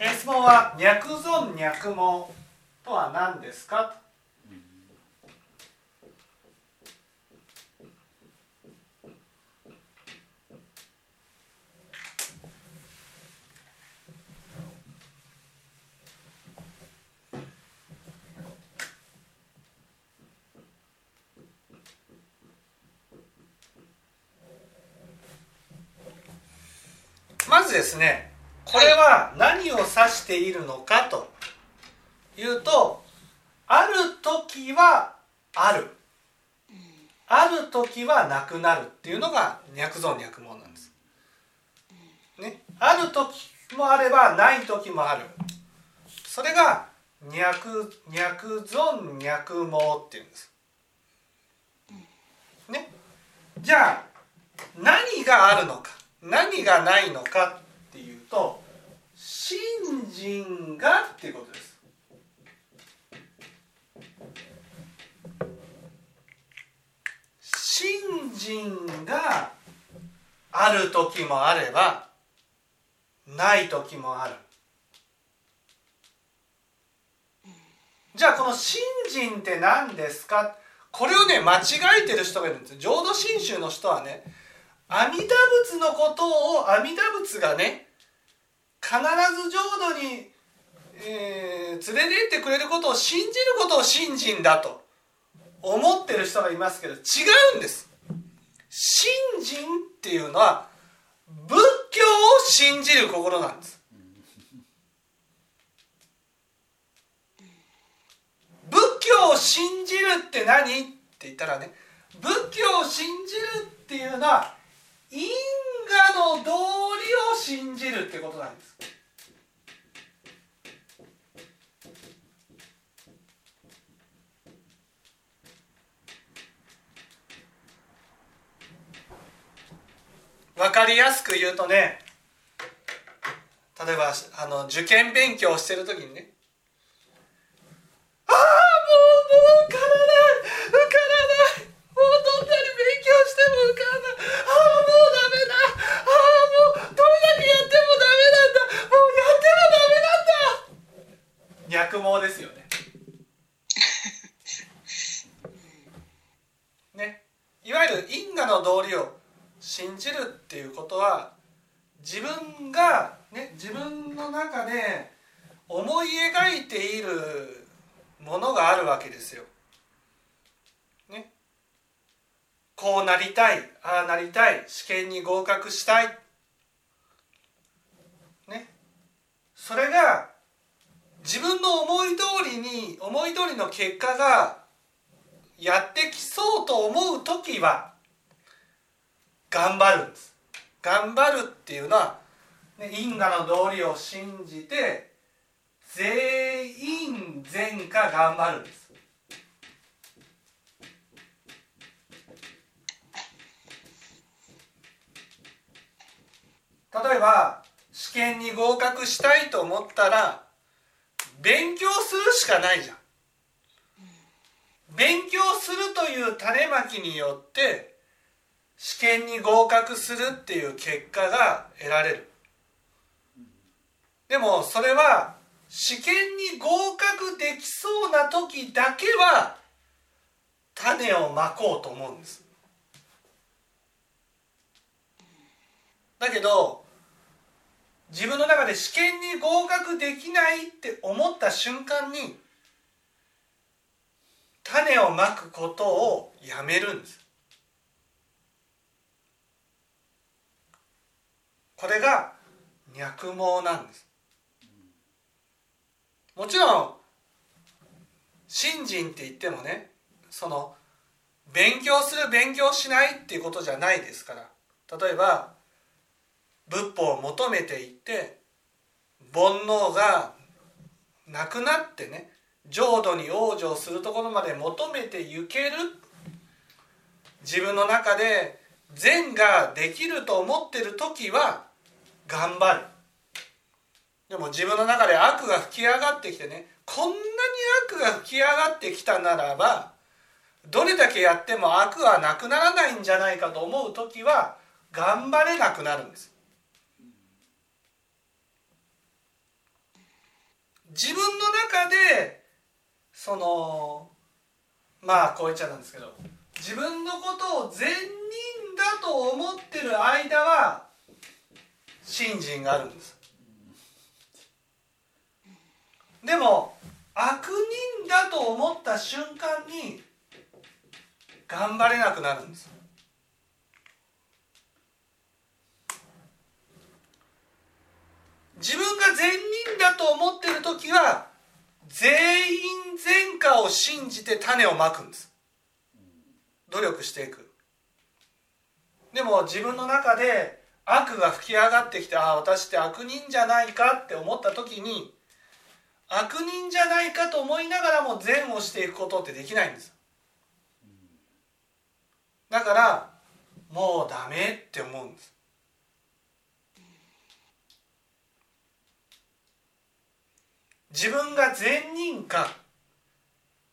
質問は脈存脈毛とは何ですか？とまずですねこれは何を指しているのかというとある時はある。ある時はなくなるっていうのが脈存脈毛なんです。ね、ある時もあればない時もある。それが脈脈存脈毛っていうんです。ね、じゃあ何があるのか。何がないのかっていうと信心がっていうことです。信心がある時もあればない時もある。じゃあこの信心って何ですか？これをね間違えてる人がいるんです浄土真宗の人はね阿弥陀仏のことを阿弥陀仏がね必ず浄土に、えー、連れて行ってくれることを信じることを信心だと思ってる人がいますけど違うんです。信心っていうのは仏教を信じる心なんです。仏教を信じるって何？って言ったらね仏教を信じるっていうのは因果の道理を信じるってことなんです。分かりやすく言うとね例えばあの受験勉強してる時にねああもうもう受からない受からないもうどんなに勉強しても受からないああ脈毛ですよね。ね、いわゆる因果の道理を信じるっていうことは自分が、ね、自分の中で思い描いているものがあるわけですよ。ね、こうなりたいああなりたい試験に合格したい。ね、それが自分の思い通りに思い通りの結果がやってきそうと思う時は頑張るんです。頑張るっていうのは、ね、因果の道理を信じて全員全果頑張るんです。例えば試験に合格したいと思ったら勉強するしかないじゃん。勉強するという種まきによって試験に合格するっていう結果が得られる。でもそれは試験に合格できそうな時だけは種をまこうと思うんです。だけど自分の中で試験に合格できないって思った瞬間に種をまくことをやめるんです。これが脈毛なんです。もちろん信心って言ってもねその勉強する勉強しないっていうことじゃないですから。例えば仏法を求めていって煩悩がなくなってね浄土に往生するところまで求めてゆける。自分の中で善ができると思ってる時は頑張る。でも自分の中で悪が吹き上がってきてねこんなに悪が吹き上がってきたならばどれだけやっても悪はなくならないんじゃないかと思う時は頑張れなくなるんです。自分の中でそのまあこう言っちゃなんですけど自分のことを善人だと思ってる間は信心があるんです。でも悪人だと思った瞬間に頑張れなくなるんです。自分が善人だと思ってる時は全員善果を信じて種をまくんです。努力していく。でも自分の中で悪が吹き上がってきてああ私って悪人じゃないかって思った時に悪人じゃないかと思いながらも善をしていくことってできないんです。だからもうダメって思うんです。自分が善人か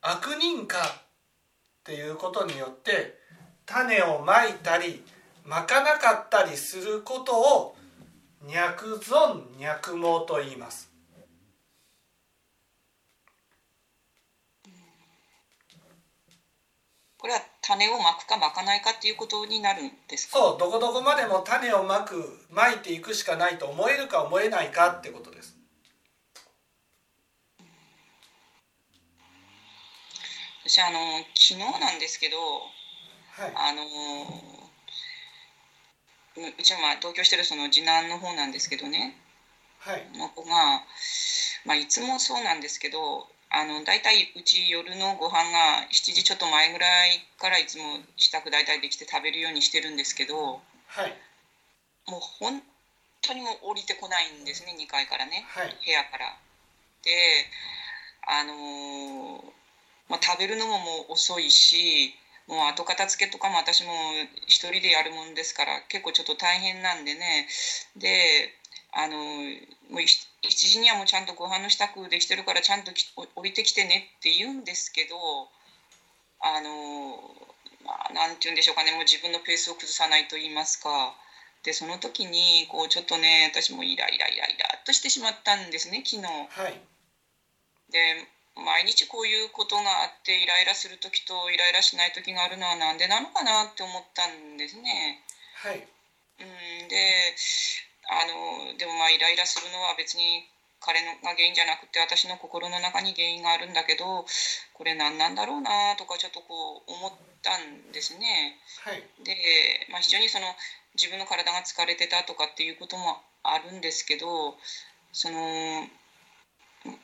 悪人かっていうことによって種をまいたりまかなかったりすることを脈存脈毛と言います。これは種をまくかまかないかっていうことになるんですか？そうどこどこまでも種をまくまいていくしかないと思えるか思えないかってことです私あの昨日なんですけど、はい、あのうちはまあ同居してるその次男の方なんですけどね、はい、の子が、まあ、いつもそうなんですけどあの大体うち夜のご飯が7時ちょっと前ぐらいからいつも支度大体できて食べるようにしてるんですけど、はい、もう本当にもう降りてこないんですね2階からね、はい、部屋から。であのーまあ、食べるのももう遅いしもう後片付けとかも私も一人でやるもんですから結構ちょっと大変なんでね。であのもう7時にはもうちゃんとご飯の支度できてるからちゃんと降りてきてねって言うんですけどあのまあなんて言うんでしょうかね。もう自分のペースを崩さないと言いますか。でその時にこうちょっとね私もイライライライラっとしてしまったんですね昨日。はい、で毎日こういうことがあってイライラする時とイライラしない時があるのは何でなのかなって思ったんですね。はい、うんであのでもまあイライラするのは別に彼のが原因じゃなくて私の心の中に原因があるんだけどこれ何なんだろうなとかちょっとこう思ったんですね。はい、で、まあ、非常にその自分の体が疲れてたとかっていうこともあるんですけどその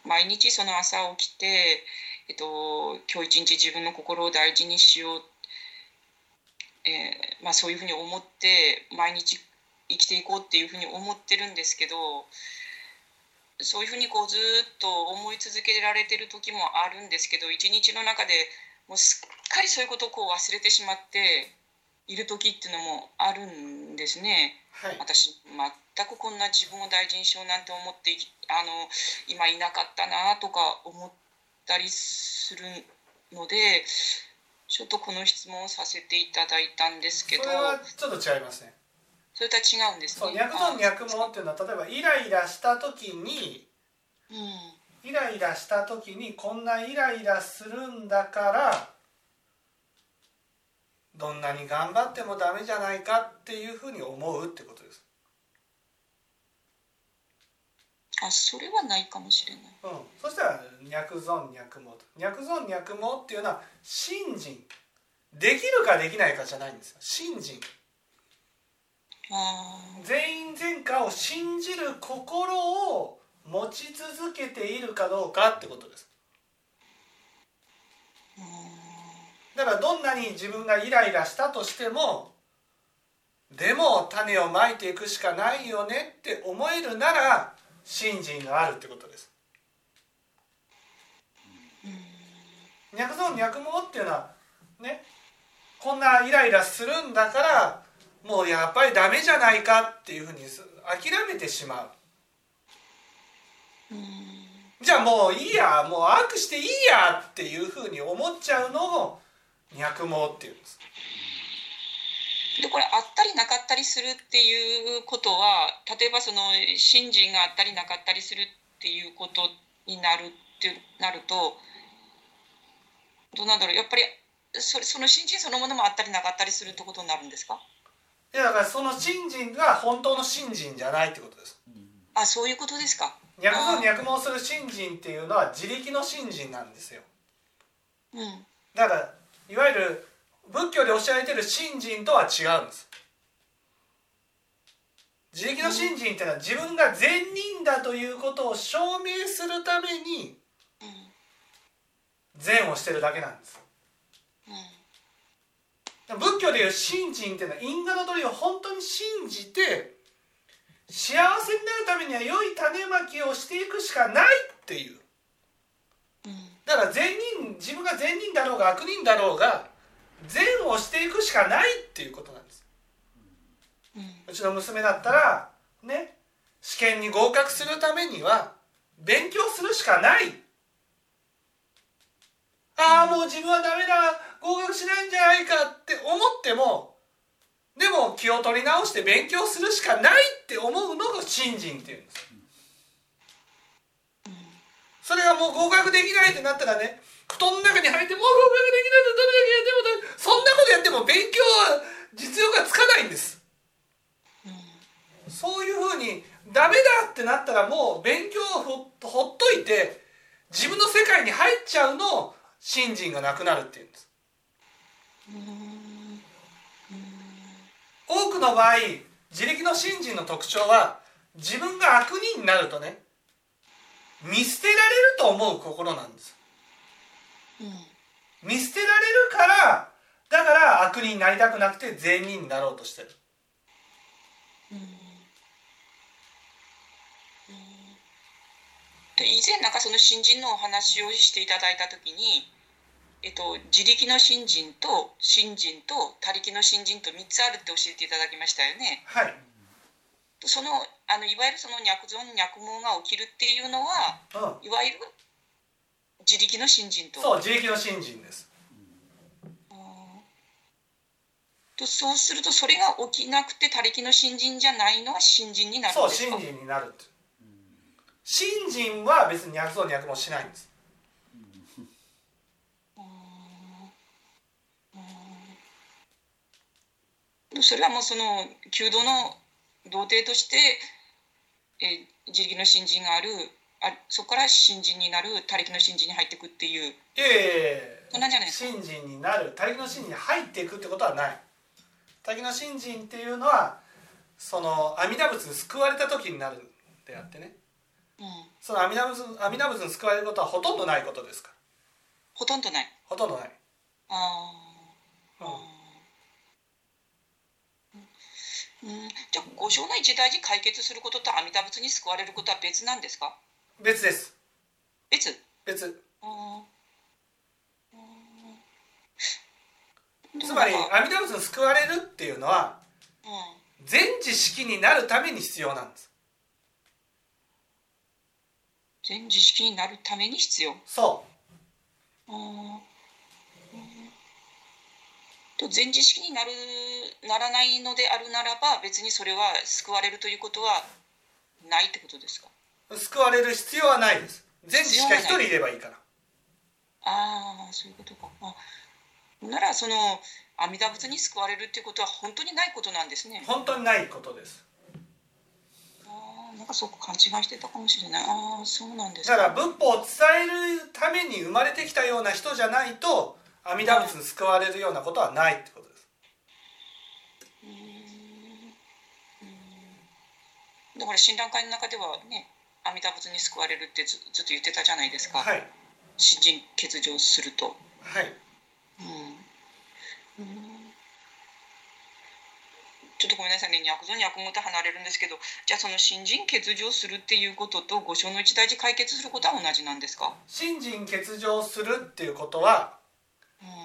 毎日その朝起きて、えっと、今日一日自分の心を大事にしよう、えーまあ、そういうふうに思って毎日生きていこうっていうふうに思ってるんですけどそういうふうにこうずっと思い続けられてる時もあるんですけど一日の中でもうすっかりそういうことをこう忘れてしまっている時っていうのもあるんですね。はい、私全くこんな自分を大事にしようなんて思ってあの今いなかったなとか思ったりするのでちょっとこの質問をさせていただいたんですけどそれはちょっと違いますね。それとは違うんですね。そう脈と脈毛っていうのは例えばイライラした時に、うん、イライラした時にこんなイライラするんだからどんなに頑張ってもダメじゃないかっていうふうに思うってことです。あそれはないかもしれない。うん、そしたら脈存脈毛と。脈存脈毛っていうのは信心。できるかできないかじゃないんですよ。信心。全員全果を信じる心を持ち続けているかどうかってことですだからどんなに自分がイライラしたとしてもでも種をまいていくしかないよねって思えるなら信心があるってことです。脈存脈毛っていうのはねこんなイライラするんだからもうやっぱりダメじゃないかっていうふうに諦めてしまう。じゃあもういいやもう悪していいやっていうふうに思っちゃうのを脈毛っていうんです。でこれあったりなかったりするっていうことは例えばその信心があったりなかったりするっていうことになるってなるとどうなんだろう。やっぱりそれその信心そのものもあったりなかったりするってことになるんですか？いやだからその信心が本当の信心じゃないってことです。あそういうことですか。脈存脈問する信心っていうのは自力の信心なんですよ。うん。だからいわゆる仏教で教えられてる信心とは違うんです。自力の信心っていうのは自分が善人だということを証明するために善をしてるだけなんです。仏教でいう信心っていうのは因果の鳥を本当に信じて幸せになるためには良い種まきをしていくしかないっていう。だから善人自分が善人だろうが悪人だろうが善をしていくしかないっていうことなんです。うちの娘だったらね試験に合格するためには勉強するしかない。ああもう自分はダメだ。合格しないんじゃないかって思ってもでも気を取り直して勉強するしかないって思うのが信心っていうんですそれがもう合格できないってなったらね布団の中に入ってもう合格できないのどれだけやってもそんなことやっても勉強は実用がつかないんです。そういうふうにダメだってなったらもう勉強をほほっといて自分の世界に入っちゃうのを信心がなくなるっていうんです。多くの場合自力の信心の特徴は自分が悪人になるとね見捨てられると思う心なんです。うん。見捨てられるからだから悪人になりたくなくて善人になろうとしてる。で以前なんかその新人のお話をしていただいた時に、えっと、自力の新人と新人と他力の新人と3つあるって教えていただきましたよね。はい、そのあのいわゆるその脈存脈毛が起きるっていうのはうん、いわゆる自力の新人と。そう自力の信心です。とそうするとそれが起きなくて他力の新人じゃないのは新人になるんそうですか？信心になるって。信心は別に脈像脈もしないんです。それはもうその弓道の童貞として、えー自力の新人があるあそこから新人になる他力の新人に入っていくっていう。いやいやいやいや。そんなんじゃないですか？信心になる。他力の信心に入っていくってことはない。他力の信心っていうのはその阿弥陀仏に救われた時になるんであってね。うん、その阿弥陀仏阿弥陀仏に救われることはほとんどないことですから。ほとんどない。ほとんどない、あうんーうん。じゃあ五章の一大事解決することと阿弥陀仏に救われることは別なんですか？別です。別？別。つまり阿弥陀仏に救われるっていうのはうん。全知識になるために必要なんです。全知識になるために必要？そあー。うんと全知識になるならないのであるならば別にそれは救われるということはないってことですか？う救われる必要はないです。全知識が一人いればいいから。ああそういうことか。あならその阿弥陀仏に救われるっていうことは本当にないことなんですね。本当にないことです。あーなんかそう勘違いしてたかもしれない。ああそうなんですだから仏法を伝えるために生まれてきたような人じゃないと阿弥陀仏に救われるようなことはないってことです。だから診断会の中ではね阿弥陀仏に救われるってずずっと言ってたじゃないですか、はい。新人欠場すると。はい。うん。うん。ちょっとごめんなさいね。脈像に脈語と離れるんですけどじゃあその新人欠場するっていうことと五章の一大事解決することは同じなんですか、信心欠場するっていうことはうん、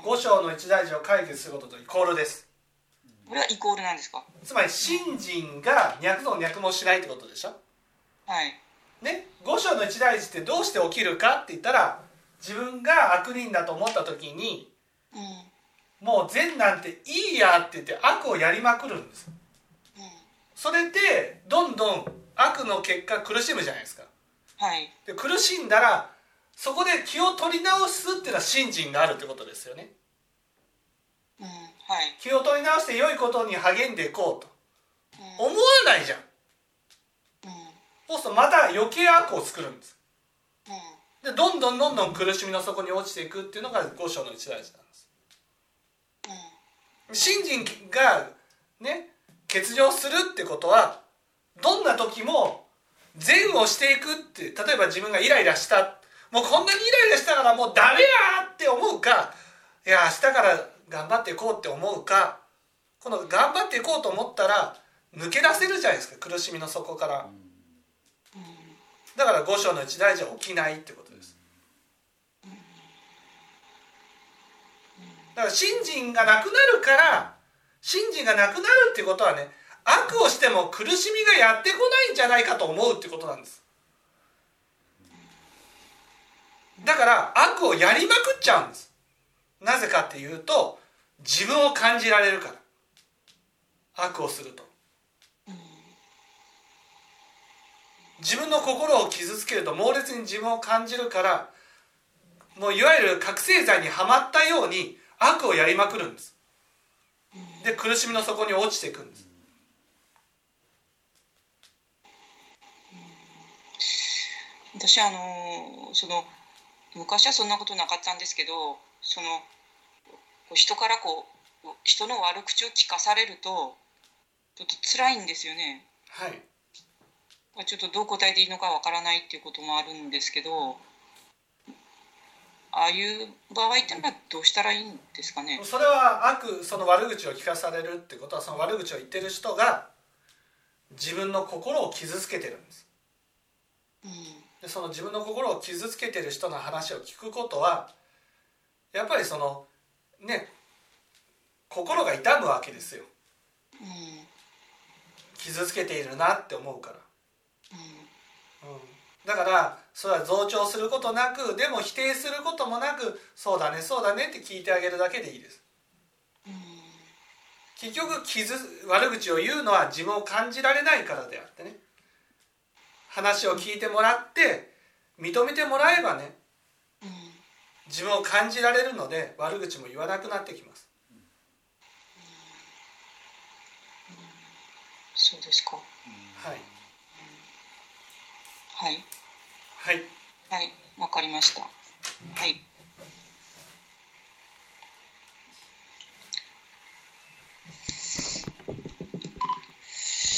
五章の一大事を解決することとイコールです。これはイコールなんですか？つまり信心が脈の脈もしないってことでしょ？はい。ね？五章の一大事ってどうして起きるかって言ったら自分が悪人だと思った時にうん。うんもう善なんていいやって言って悪をやりまくるんです。それでどんどん悪の結果苦しむじゃないですか。はい。で苦しんだらそこで気を取り直すっていうのは信心があるってことですよね。うんはい。気を取り直して良いことに励んでいこうと。うん。思わないじゃん。うん。そうするとまた余計悪を作るんです。うん。でどんどんどんどん苦しみの底に落ちていくっていうのが五章の一大事なんです。うん。信心がね欠如するってことはどんな時も善をしていくって例えば自分がイライラしたもうこんなにイライラしたからもうダメやって思うかいや明日から頑張っていこうって思うかこの頑張っていこうと思ったら抜け出せるじゃないですか苦しみの底から。だから五章の一大事は起きないってことです。だから信心がなくなるから信心がなくなるってことはね悪をしても苦しみがやってこないんじゃないかと思うってことなんです。だから悪をやりまくっちゃうんです。なぜかっていうと自分を感じられるから。悪をすると。自分の心を傷つけると猛烈に自分を感じるからもういわゆる覚醒剤にはまったように悪をやりまくるんです。で苦しみの底に落ちていくんです。私あのその昔はそんなことなかったんですけどその人からこう人の悪口を聞かされるとちょっと辛いんですよね。はい。ちょっとどう答えていいのかわからないっていうこともあるんですけどああいう場合ってのはどうしたらいいんですかね？それは悪その悪口を聞かされるってことはその悪口を言ってる人が自分の心を傷つけてるんです。うんでその自分の心を傷つけてる人の話を聞くことはやっぱりそのね心が痛むわけですよ。うん。傷つけているなって思うから、うん。うん、だからそれは増長することなくでも否定することもなくそうだねそうだねって聞いてあげるだけでいいです。うん。結局傷悪口を言うのは自分を感じられないからであってね話を聞いてもらって認めてもらえばねうん自分を感じられるので悪口も言わなくなってきます。そうですか。はい。はい。はい。はい。わかりました。はい